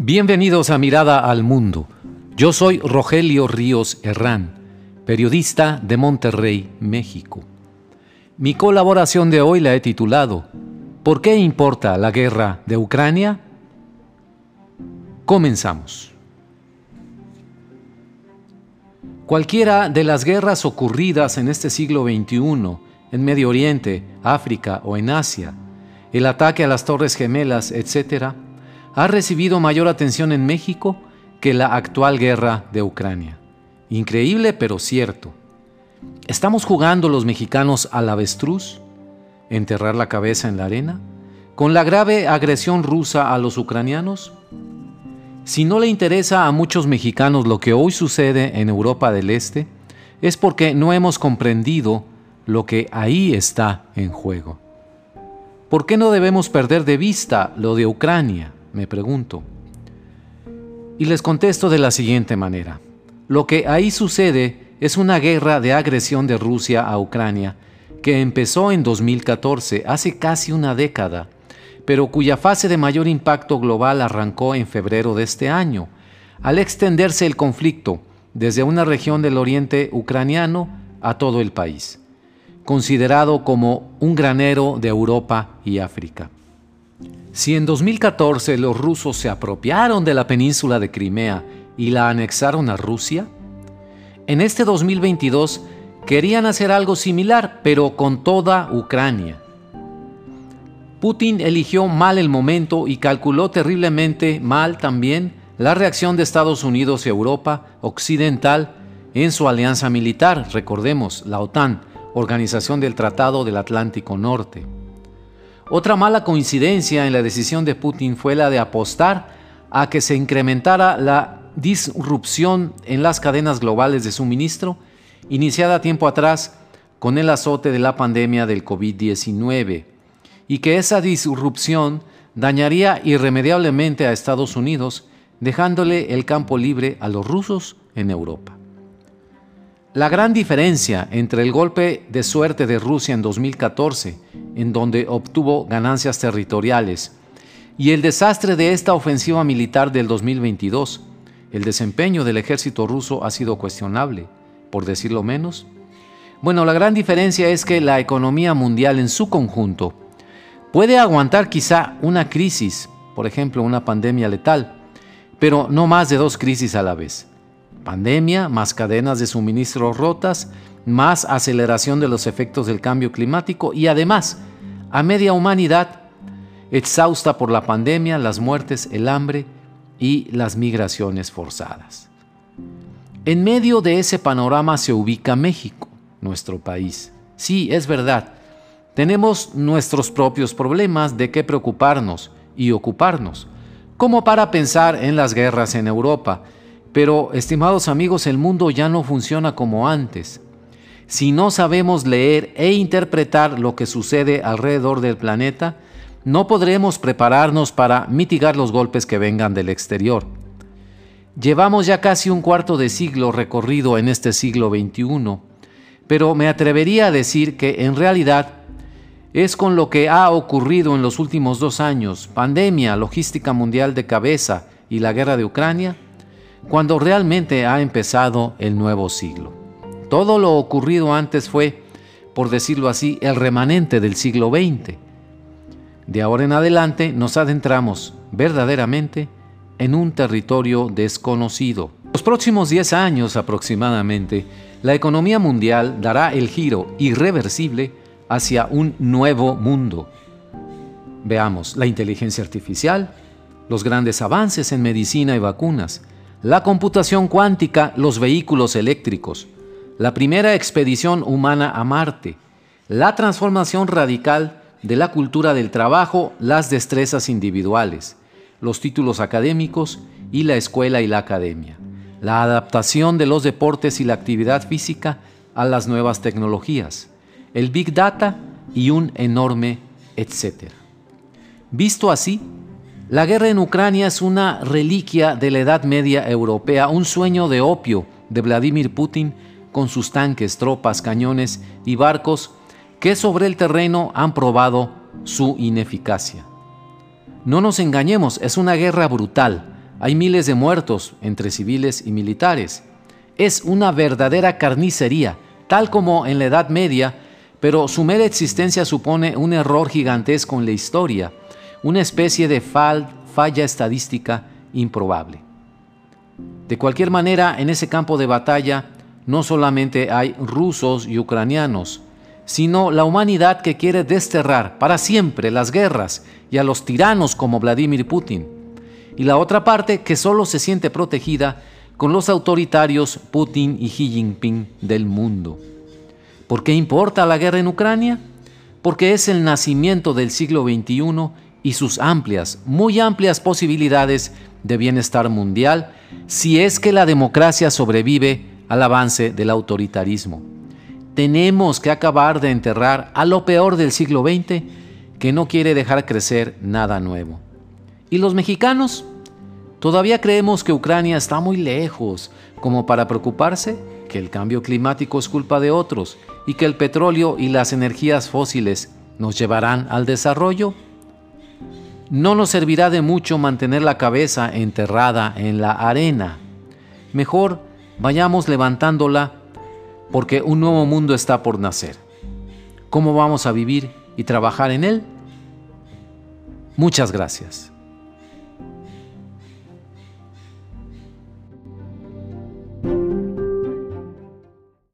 Bienvenidos a Mirada al Mundo. Yo soy Rogelio Ríos Herrán, periodista de Monterrey, México. Mi colaboración de hoy la he titulado ¿Por qué importa la guerra de Ucrania? Comenzamos. Cualquiera de las guerras ocurridas en este siglo XXI, en Medio Oriente, África o en Asia, el ataque a las Torres Gemelas, etc., ha recibido mayor atención en México que la actual guerra de Ucrania. Increíble pero cierto. ¿Estamos jugando los mexicanos al avestruz? ¿Enterrar la cabeza en la arena? ¿Con la grave agresión rusa a los ucranianos? Si no le interesa a muchos mexicanos lo que hoy sucede en Europa del Este, es porque no hemos comprendido lo que ahí está en juego. ¿Por qué no debemos perder de vista lo de Ucrania? Me pregunto. Y les contesto de la siguiente manera. Lo que ahí sucede es una guerra de agresión de Rusia a Ucrania que empezó en 2014, hace casi una década, pero cuya fase de mayor impacto global arrancó en febrero de este año, al extenderse el conflicto desde una región del oriente ucraniano a todo el país, considerado como un granero de Europa y África. Si en 2014 los rusos se apropiaron de la península de Crimea y la anexaron a Rusia, en este 2022 querían hacer algo similar, pero con toda Ucrania. Putin eligió mal el momento y calculó terriblemente mal también la reacción de Estados Unidos y Europa Occidental en su alianza militar, recordemos, la OTAN, Organización del Tratado del Atlántico Norte. Otra mala coincidencia en la decisión de Putin fue la de apostar a que se incrementara la disrupción en las cadenas globales de suministro, iniciada tiempo atrás con el azote de la pandemia del COVID-19, y que esa disrupción dañaría irremediablemente a Estados Unidos, dejándole el campo libre a los rusos en Europa. La gran diferencia entre el golpe de suerte de Rusia en 2014, en donde obtuvo ganancias territoriales, y el desastre de esta ofensiva militar del 2022, el desempeño del ejército ruso ha sido cuestionable, por decirlo menos. Bueno, la gran diferencia es que la economía mundial en su conjunto puede aguantar quizá una crisis, por ejemplo una pandemia letal, pero no más de dos crisis a la vez pandemia, más cadenas de suministro rotas, más aceleración de los efectos del cambio climático y además a media humanidad exhausta por la pandemia, las muertes, el hambre y las migraciones forzadas. En medio de ese panorama se ubica México, nuestro país. Sí, es verdad, tenemos nuestros propios problemas de qué preocuparnos y ocuparnos, como para pensar en las guerras en Europa, pero, estimados amigos, el mundo ya no funciona como antes. Si no sabemos leer e interpretar lo que sucede alrededor del planeta, no podremos prepararnos para mitigar los golpes que vengan del exterior. Llevamos ya casi un cuarto de siglo recorrido en este siglo XXI, pero me atrevería a decir que en realidad es con lo que ha ocurrido en los últimos dos años, pandemia, logística mundial de cabeza y la guerra de Ucrania, cuando realmente ha empezado el nuevo siglo. Todo lo ocurrido antes fue, por decirlo así, el remanente del siglo XX. De ahora en adelante nos adentramos verdaderamente en un territorio desconocido. Los próximos 10 años aproximadamente, la economía mundial dará el giro irreversible hacia un nuevo mundo. Veamos la inteligencia artificial, los grandes avances en medicina y vacunas, la computación cuántica, los vehículos eléctricos, la primera expedición humana a Marte, la transformación radical de la cultura del trabajo, las destrezas individuales, los títulos académicos y la escuela y la academia, la adaptación de los deportes y la actividad física a las nuevas tecnologías, el big data y un enorme etcétera. Visto así, la guerra en Ucrania es una reliquia de la Edad Media europea, un sueño de opio de Vladimir Putin con sus tanques, tropas, cañones y barcos que sobre el terreno han probado su ineficacia. No nos engañemos, es una guerra brutal, Hay miles de muertos entre civiles y militares. Es una verdadera carnicería, tal como en la Edad Media, pero su mera existencia supone un error gigantesco en la historia, una especie de falla estadística improbable. De cualquier manera, en ese campo de batalla no solamente hay rusos y ucranianos, sino la humanidad que quiere desterrar para siempre las guerras y a los tiranos como Vladimir Putin, y la otra parte que solo se siente protegida con los autoritarios Putin y Xi Jinping del mundo. ¿Por qué importa la guerra en Ucrania? Porque es el nacimiento del siglo XXI y sus amplias, muy amplias posibilidades de bienestar mundial si es que la democracia sobrevive al avance del autoritarismo. Tenemos que acabar de enterrar a lo peor del siglo XX que no quiere dejar crecer nada nuevo. ¿Y los mexicanos? ¿Todavía creemos que Ucrania está muy lejos como para preocuparse? ¿Que el cambio climático es culpa de otros y que el petróleo y las energías fósiles nos llevarán al desarrollo? No nos servirá de mucho mantener la cabeza enterrada en la arena. Mejor vayamos levantándola porque un nuevo mundo está por nacer. ¿Cómo vamos a vivir y trabajar en él? Muchas gracias.